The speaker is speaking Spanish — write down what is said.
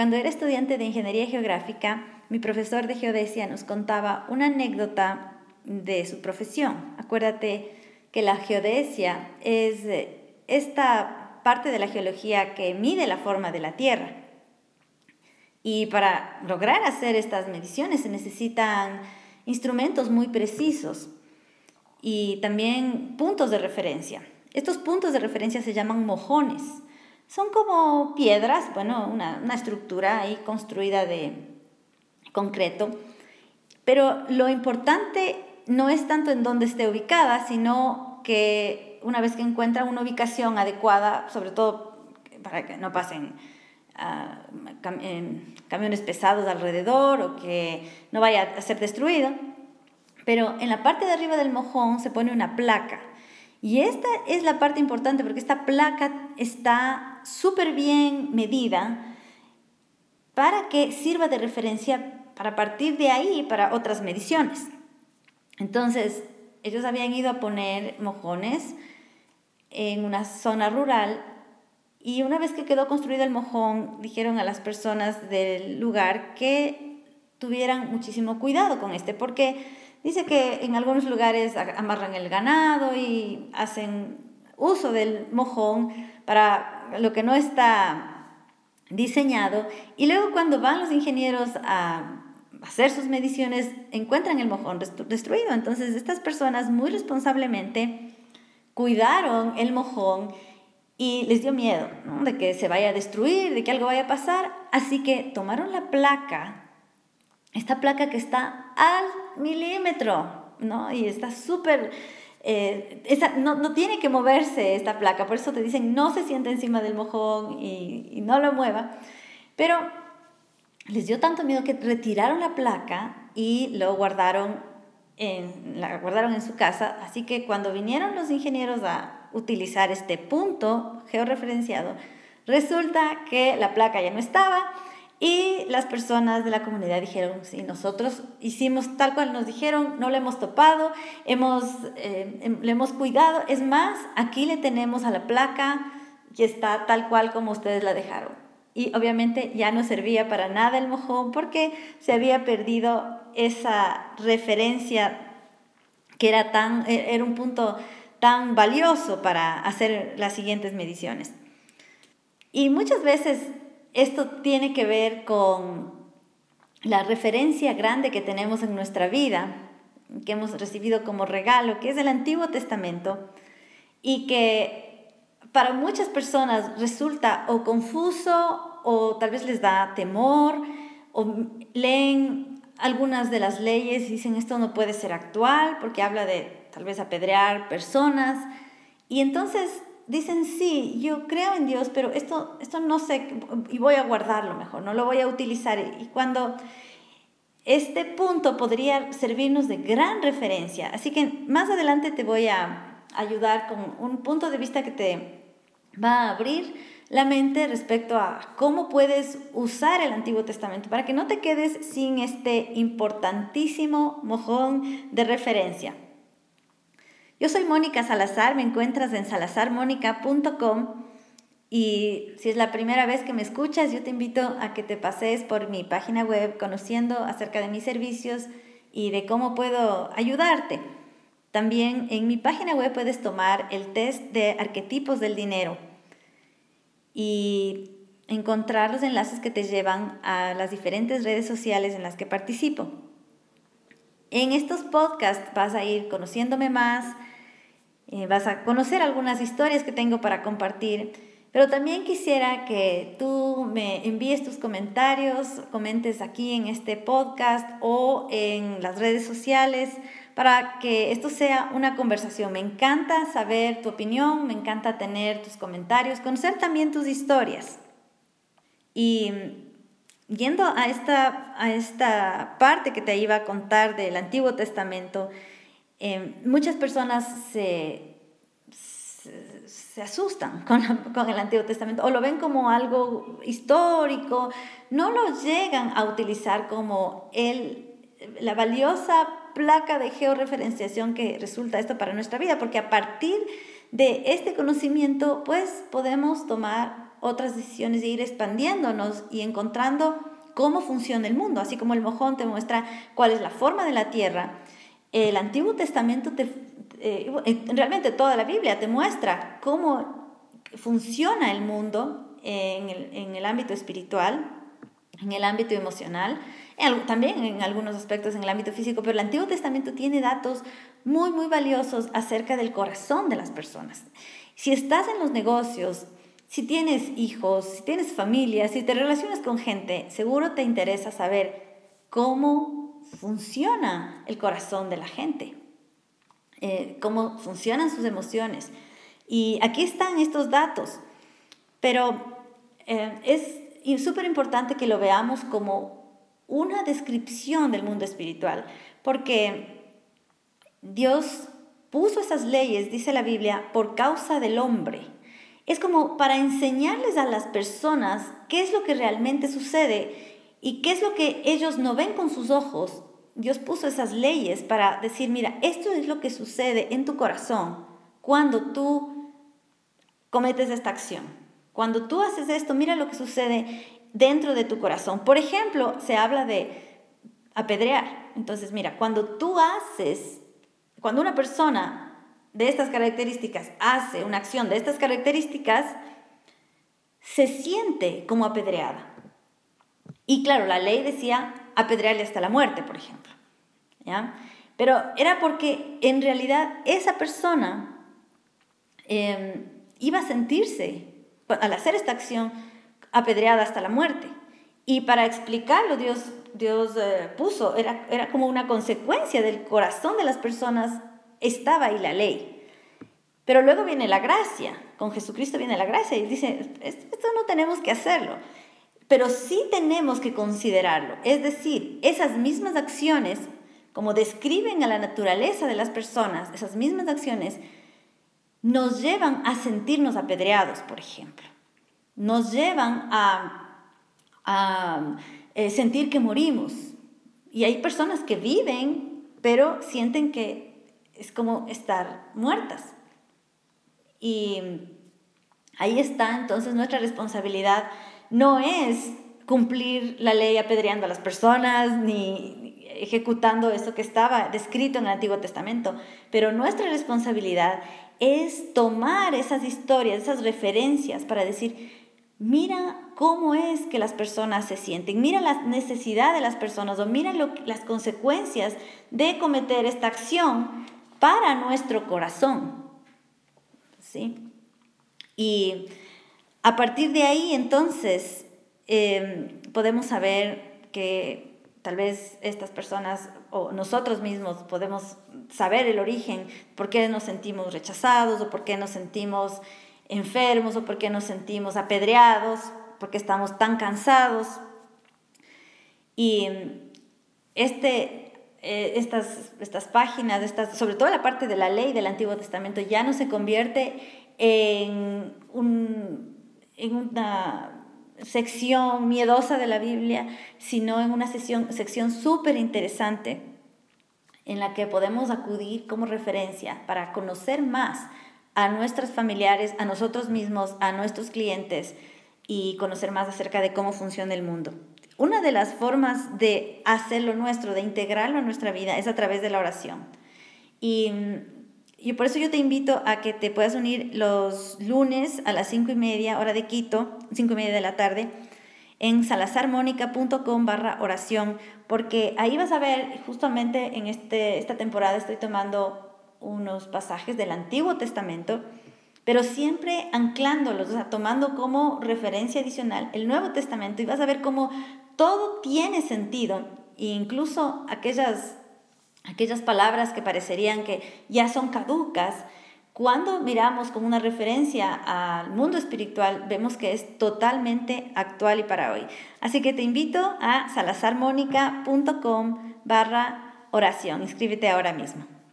Cuando era estudiante de ingeniería geográfica, mi profesor de geodesia nos contaba una anécdota de su profesión. Acuérdate que la geodesia es eh, esta parte de la geología que mide la forma de la Tierra. Y para lograr hacer estas mediciones se necesitan instrumentos muy precisos y también puntos de referencia. Estos puntos de referencia se llaman mojones. Son como piedras, bueno, una, una estructura ahí construida de concreto. Pero lo importante no es tanto en dónde esté ubicada, sino que una vez que encuentran una ubicación adecuada, sobre todo para que no pasen ah, camiones pesados alrededor o que no vaya a ser destruido, pero en la parte de arriba del mojón se pone una placa. Y esta es la parte importante porque esta placa está súper bien medida para que sirva de referencia para partir de ahí para otras mediciones. Entonces, ellos habían ido a poner mojones en una zona rural y una vez que quedó construido el mojón, dijeron a las personas del lugar que tuvieran muchísimo cuidado con este, porque dice que en algunos lugares amarran el ganado y hacen uso del mojón para lo que no está diseñado, y luego cuando van los ingenieros a hacer sus mediciones, encuentran el mojón destruido. Entonces, estas personas muy responsablemente cuidaron el mojón y les dio miedo de que se vaya a destruir, de que algo vaya a pasar. Así que tomaron la placa, esta placa que está al milímetro, ¿no? Y está súper... Eh, no, no, tiene que moverse esta placa, por eso te dicen no se siente encima del mojón y, no lo mueva. Pero les dio tanto miedo que retiraron la placa y lo guardaron la guardaron en su casa. Así que cuando vinieron los ingenieros a utilizar este punto georreferenciado, resulta que la placa ya no estaba y las personas de la comunidad dijeron, sí, nosotros hicimos tal cual nos dijeron, no le hemos topado, hemos, eh, em, le hemos cuidado. Es más, aquí le tenemos a la placa que está tal cual como ustedes la dejaron y obviamente ya no servía para nada el mojón porque se había perdido esa referencia que era, tan, e, era un punto tan valioso para hacer las siguientes mediciones. Y muchas veces esto tiene que ver con la referencia grande que tenemos en nuestra vida, que hemos recibido como regalo, que es el Antiguo Testamento, y que para muchas personas resulta o confuso o tal vez les da temor o leen algunas de las leyes y dicen esto no puede ser actual porque habla de tal vez apedrear personas. Y entonces dicen sí, yo creo en Dios, pero esto, esto no sé y voy a guardarlo mejor, no lo voy a utilizar y cuando este punto podría servirnos de gran referencia, así que más adelante te voy a ayudar con un punto de vista que te va a abrir la mente respecto a cómo puedes usar el Antiguo Testamento para que no te quedes sin este importantísimo mojón de referencia. Yo soy Mónica Salazar, me encuentras en salazarmónica.com y si es la primera vez que me escuchas, yo te invito a que te pases por mi página web conociendo acerca de mis servicios y de cómo puedo ayudarte. También en mi página web puedes tomar el test de arquetipos del dinero y encontrar los enlaces que te llevan a las diferentes redes sociales en las que participo. En estos podcasts vas a ir conociéndome más, eh, vas a conocer algunas historias que tengo para compartir, pero también quisiera que tú me envíes tus comentarios, comentes aquí en este podcast o en las redes sociales para que esto sea una conversación. Me encanta saber tu opinión, me encanta tener tus comentarios, conocer también tus historias. Y yendo a esta, a esta parte que te iba a contar del Antiguo Testamento, eh, muchas personas se, se, asustan con, con, el Antiguo Testamento o lo ven como algo histórico, no lo llegan a utilizar como el, la valiosa placa de georreferenciación que resulta esto para nuestra vida, porque a partir de este conocimiento, pues podemos tomar otras decisiones de ir expandiéndonos y encontrando cómo funciona el mundo, así como el mojón te muestra cuál es la forma de la tierra. El Antiguo Testamento, te, eh, realmente toda la Biblia te muestra cómo funciona el mundo en el, en el ámbito espiritual, en el ámbito emocional, también en algunos aspectos en el ámbito físico, pero el Antiguo Testamento tiene datos muy, muy valiosos acerca del corazón de las personas. Si estás en los negocios, si tienes hijos, si tienes familia, si te relacionas con gente, seguro te interesa saber cómo funciona el corazón de la gente, eh, cómo funcionan sus emociones. Y aquí están estos datos, pero eh, es súper importante que lo veamos como una descripción del mundo espiritual, porque Dios puso esas leyes, dice la Biblia, por causa del hombre. Es como para enseñarles a las personas qué es lo que realmente sucede y qué es lo que ellos no ven con sus ojos. Dios puso esas leyes para decir, mira, esto es lo que sucede en tu corazón cuando tú cometes esta acción. Cuando tú haces esto, mira lo que sucede dentro de tu corazón. Por ejemplo, se habla de apedrear. Entonces, mira, cuando tú haces, cuando una persona de estas características hace una acción de estas características, se siente como apedreada. Y claro, la ley decía apedrearle hasta la muerte, por ejemplo. ¿ya? Pero era porque en realidad esa persona em, iba a sentirse, al hacer esta acción, apedreada hasta la muerte. Y para explicarlo, Dios, Dios eh, puso, era, era como una consecuencia del corazón de las personas, estaba ahí la ley. Pero luego viene la gracia, con Jesucristo viene la gracia y dice, esto no tenemos que hacerlo, pero sí tenemos que considerarlo. Es decir, esas mismas acciones, como describen a la naturaleza de las personas, esas mismas acciones, nos llevan a sentirnos apedreados, por ejemplo nos llevan a, eh, sentir que morimos. Y hay personas que viven, pero sienten que es como estar muertas. Y ahí está entonces nuestra responsabilidad. No es cumplir la ley apedreando a las personas ni ejecutando eso que estaba descrito en el Antiguo Testamento, pero nuestra responsabilidad es tomar esas historias, esas referencias para decir, Mira cómo es que las personas se sienten, mira la necesidad de las personas o mira las consecuencias de cometer esta acción para nuestro corazón. ¿Sí? Y a partir de ahí entonces em, podemos saber que tal vez estas personas o nosotros mismos podemos saber el origen, por qué nos sentimos rechazados o por qué nos sentimos enfermos o porque nos sentimos apedreados, porque estamos tan cansados. Y este, eh, estas, estas páginas, estas, sobre todo la parte de la ley del Antiguo Testamento, ya no se convierte en, un, en una sección miedosa de la Biblia, sino en una sección, sección súper interesante en la que podemos acudir como referencia para conocer más a nuestros familiares, a nosotros mismos, a nuestros clientes y conocer más acerca de cómo funciona el mundo. Una de las formas de hacerlo nuestro, de integrarlo en nuestra vida, es a través de la oración. Y, y por eso yo te invito a que te puedas unir los lunes a las cinco y media, hora de Quito, cinco y media de la tarde, en salazarmónica.com barra oración, porque ahí vas a ver, justamente en este, esta temporada estoy tomando unos pasajes del Antiguo Testamento, pero siempre anclándolos, o sea, tomando como referencia adicional el Nuevo Testamento y vas a ver cómo todo tiene sentido, e incluso aquellas, aquellas palabras que parecerían que ya son caducas, cuando miramos como una referencia al mundo espiritual, vemos que es totalmente actual y para hoy. Así que te invito a salazarmónica.com barra oración. Inscríbete ahora mismo.